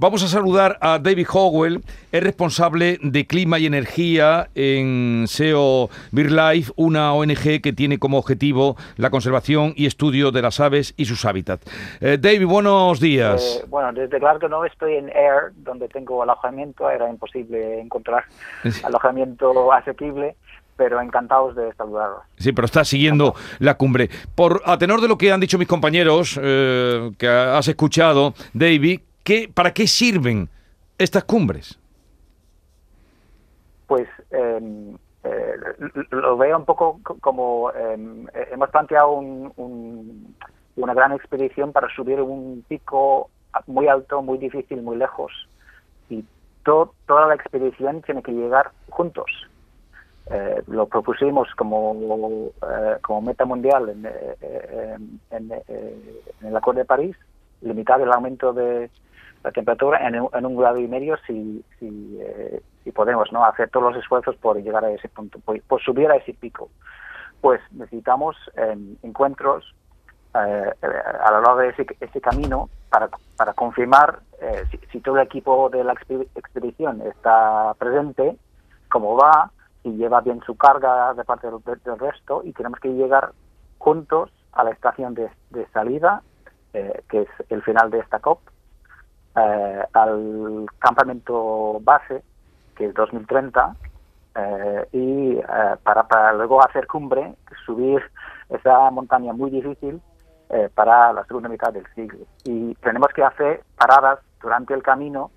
Vamos a saludar a David Howell, es responsable de clima y energía en SEO BirdLife, una ONG que tiene como objetivo la conservación y estudio de las aves y sus hábitats. Eh, David, buenos días. Eh, bueno, desde claro que no estoy en Air, donde tengo alojamiento, era imposible encontrar alojamiento asequible pero encantados de saludaros. Sí, pero estás siguiendo la cumbre. Por a tenor de lo que han dicho mis compañeros eh, que has escuchado, David, ¿qué, ¿para qué sirven estas cumbres? Pues em, eh, lo veo un poco como em, hemos planteado una gran expedición para subir un pico muy alto, muy difícil, muy lejos y toda la expedición tiene que llegar juntos eh, lo propusimos como, eh, como meta mundial en, eh, en, el Acuerdo de París, limitar el aumento de la temperatura en, un grado y medio si, si, si, podemos no hacer todos los esfuerzos por llegar a ese punto, por, subir a ese pico. Pues necesitamos encuentros a lo largo de ese, ese camino para, para confirmar si, si, todo el equipo de la expedición está presente, cómo va, y lleva bien su carga de parte del, resto y tenemos que llegar juntos a la estación de, salida, eh, que es el final de esta COP, eh, al campamento base, que es 2030, eh, y para, para luego hacer cumbre, subir esa montaña muy difícil para la segunda mitad del siglo. Y tenemos que hacer paradas durante el camino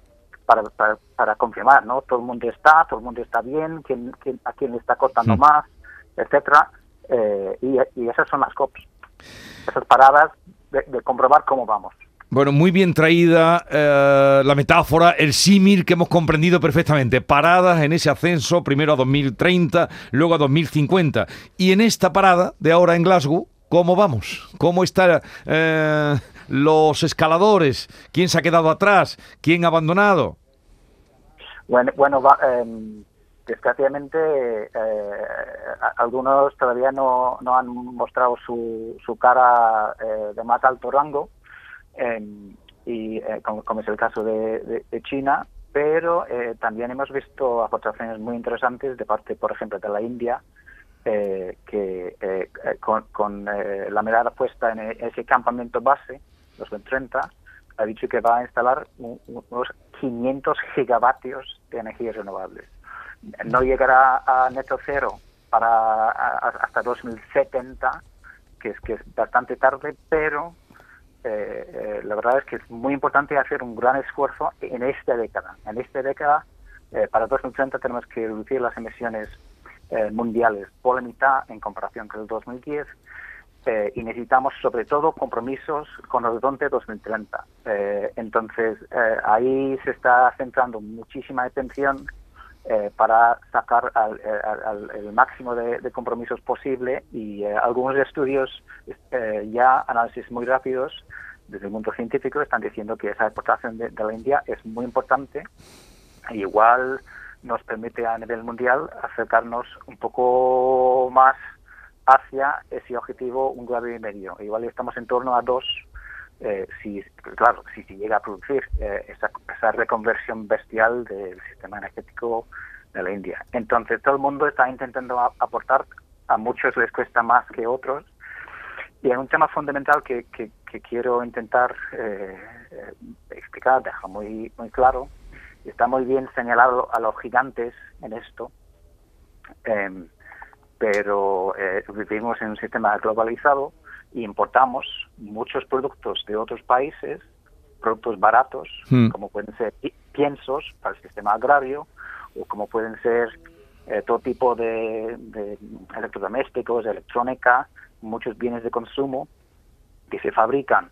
para, para, confirmar, ¿no? Todo el mundo está, todo el mundo está bien, quién, a quién le está costando más, etcétera, eh, y, esas son las COPs, esas paradas de, comprobar cómo vamos. Bueno, muy bien traída eh, la metáfora, el símil que hemos comprendido perfectamente. Paradas en ese ascenso, primero a 2030, luego a 2050. Y en esta parada de ahora en Glasgow, ¿cómo vamos? ¿Cómo están eh, los escaladores? ¿Quién se ha quedado atrás? ¿Quién ha abandonado? Bueno, bueno em, desgraciadamente eh, algunos todavía no, no, han mostrado su, su cara de más alto rango, y eh, como, es el caso de, China, pero también hemos visto aportaciones muy interesantes de parte, por ejemplo, de la India, que con, la mirada puesta en ese campamento base, los 30, ha dicho que va a instalar unos 500 gigavatios de energías renovables. No llegará a neto cero para hasta 2070, que es que es bastante tarde, pero eh, eh, la verdad es que es muy importante hacer un gran esfuerzo en esta década. En esta década, eh, para 2030 tenemos que reducir las emisiones mundiales por la mitad en comparación con el 2010 eh, y necesitamos sobre todo compromisos con Horizonte 2030. Eh, entonces, eh, ahí se está centrando muchísima atención para sacar el máximo de, compromisos posible y algunos estudios, ya análisis muy rápidos desde el mundo científico, están diciendo que esa exportación de, la India es muy importante. igual nos permite a nivel mundial acercarnos un poco más hacia ese objetivo un grado y medio. Igual estamos en torno a dos, eh, si, claro, si se llega a producir eh, esa, esa reconversión bestial del sistema energético de la India. Entonces todo el mundo está intentando aportar, a muchos les cuesta más que otros, y hay un tema fundamental que, que, quiero intentar eh, explicar, dejar muy, muy claro, está muy bien señalado a los gigantes en esto, em, pero eh, vivimos en un sistema globalizado y importamos muchos productos de otros países, productos baratos, hmm. como pueden ser piensos para el sistema agrario, o como pueden ser eh, todo tipo de, de, electrodomésticos, electrónica, muchos bienes de consumo que se fabrican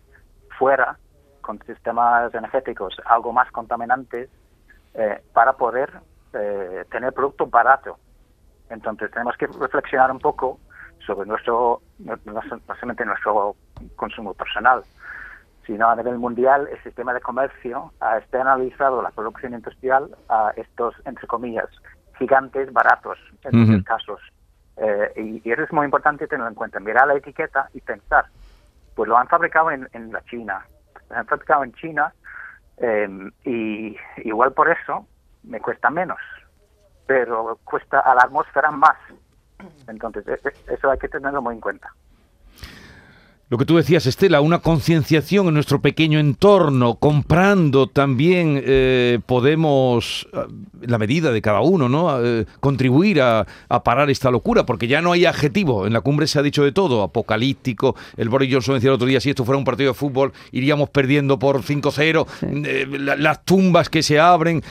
fuera con sistemas energéticos algo más contaminantes eh, para poder tener productos baratos entonces tenemos que reflexionar un poco sobre nuestro, no, solamente nuestro consumo personal, sino a nivel mundial el sistema de comercio ha externalizado la producción industrial a estos, entre comillas, gigantes baratos en muchos casos. Eh, y, eso es muy importante tenerlo en cuenta, mirar la etiqueta y pensar, pues lo han fabricado en, la China, lo han fabricado en China Em, y igual por eso me cuesta menos, pero cuesta a la atmósfera más. Entonces, e, e, eso hay que tenerlo muy en cuenta. Lo que tú decías, Estela, una concienciación en nuestro pequeño entorno, comprando también eh, podemos, en la medida de cada uno, ¿no? Eh, contribuir a, parar esta locura, porque ya no hay adjetivo. En la cumbre se ha dicho de todo, apocalíptico. El Boris Johnson decía el otro día, si esto fuera un partido de fútbol, iríamos perdiendo por 5-0. Eh, las tumbas que se abren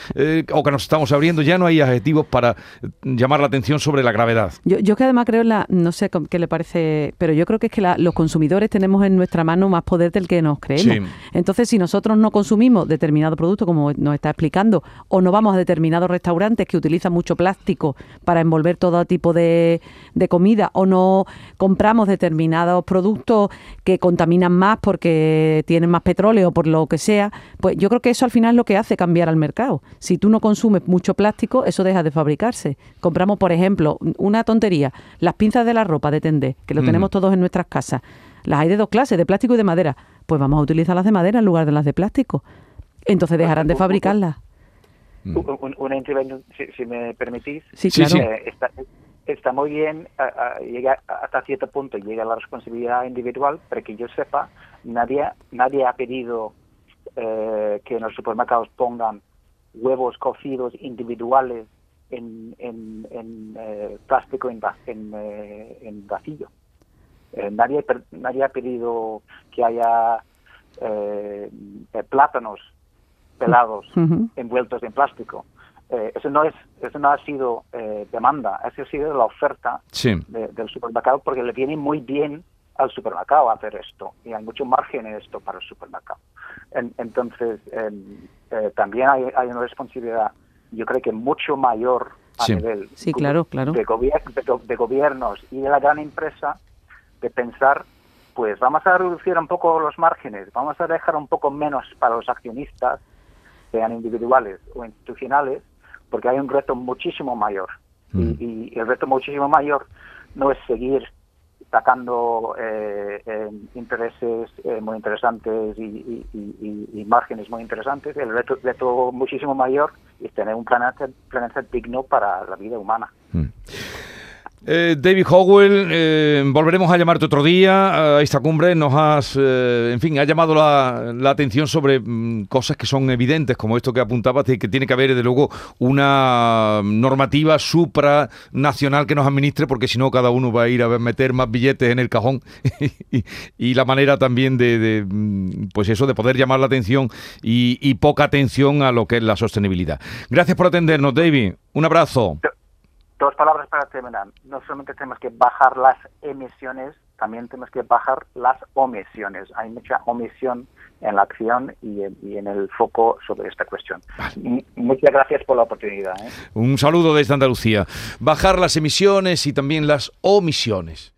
o que nos estamos abriendo, ya no hay adjetivos para llamar la atención sobre la gravedad. Yo, que además creo, la, no sé qué le parece, pero yo creo que es que los consumidores tenemos en nuestra mano más poder del que nos creemos. Entonces, si nosotros no consumimos determinado producto, como nos está explicando, o no vamos a determinados restaurantes que utilizan mucho plástico para envolver todo tipo de, comida, o no compramos determinados productos que contaminan más porque tienen más petróleo o por lo que sea, pues yo creo que eso al final es lo que hace cambiar al mercado. Si tú no consumes mucho plástico, eso deja de fabricarse. Compramos, por ejemplo, una tontería, las pinzas de la ropa de tender, que lo tenemos todos en nuestras casas. Las hay de dos clases, de plástico y de madera. Pues vamos a utilizar las de madera en lugar de las de plástico. Entonces dejarán de fabricarlas. Mm. Una intervención, si, me permitís. Sí, claro. Eh, está, muy bien, llega hasta cierto punto llega la responsabilidad individual, pero que yo sepa, nadie, nadie ha pedido eh, que en los supermercados pongan huevos cocidos individuales en, en, eh, plástico en, en, en vacío. Eh, nadie, nadie ha pedido que haya eh, eh, plátanos pelados envueltos en plástico. eso no es eso no ha sido demanda, eso ha sido la oferta del supermercado porque le viene muy bien al supermercado hacer esto y hay mucho margen en esto para el supermercado. entonces, también hay, una responsabilidad, yo creo que mucho mayor a nivel sí, claro, claro. De, de, gobiernos y de la gran empresa de pensar, pues vamos a reducir un poco los márgenes, vamos a dejar un poco menos para los accionistas, sean individuales o institucionales, porque hay un reto muchísimo mayor. Y, mm. el reto muchísimo mayor no es seguir sacando eh, intereses eh, muy interesantes y, márgenes muy interesantes. El reto, reto muchísimo mayor es tener un planeta, planeta digno para la vida humana. Mm. Eh, David Howell, eh, volveremos a llamarte otro día a esta cumbre. Nos has, eh, en fin, ha llamado la, atención sobre mm, cosas que son evidentes, como esto que apuntabas, que tiene que haber, desde luego, una normativa supranacional que nos administre, porque si no, cada uno va a ir a meter más billetes en el cajón. y, la manera también de, mm, pues eso, de poder llamar la atención y, y poca atención a lo que es la sostenibilidad. Gracias por atendernos, David. Un abrazo. Dos palabras para terminar. No solamente tenemos que bajar las emisiones, también tenemos que bajar las omisiones. Hay mucha omisión en la acción y en, el foco sobre esta cuestión. Muchas gracias por la oportunidad. ¿eh? Un saludo desde Andalucía. Bajar las emisiones y también las omisiones.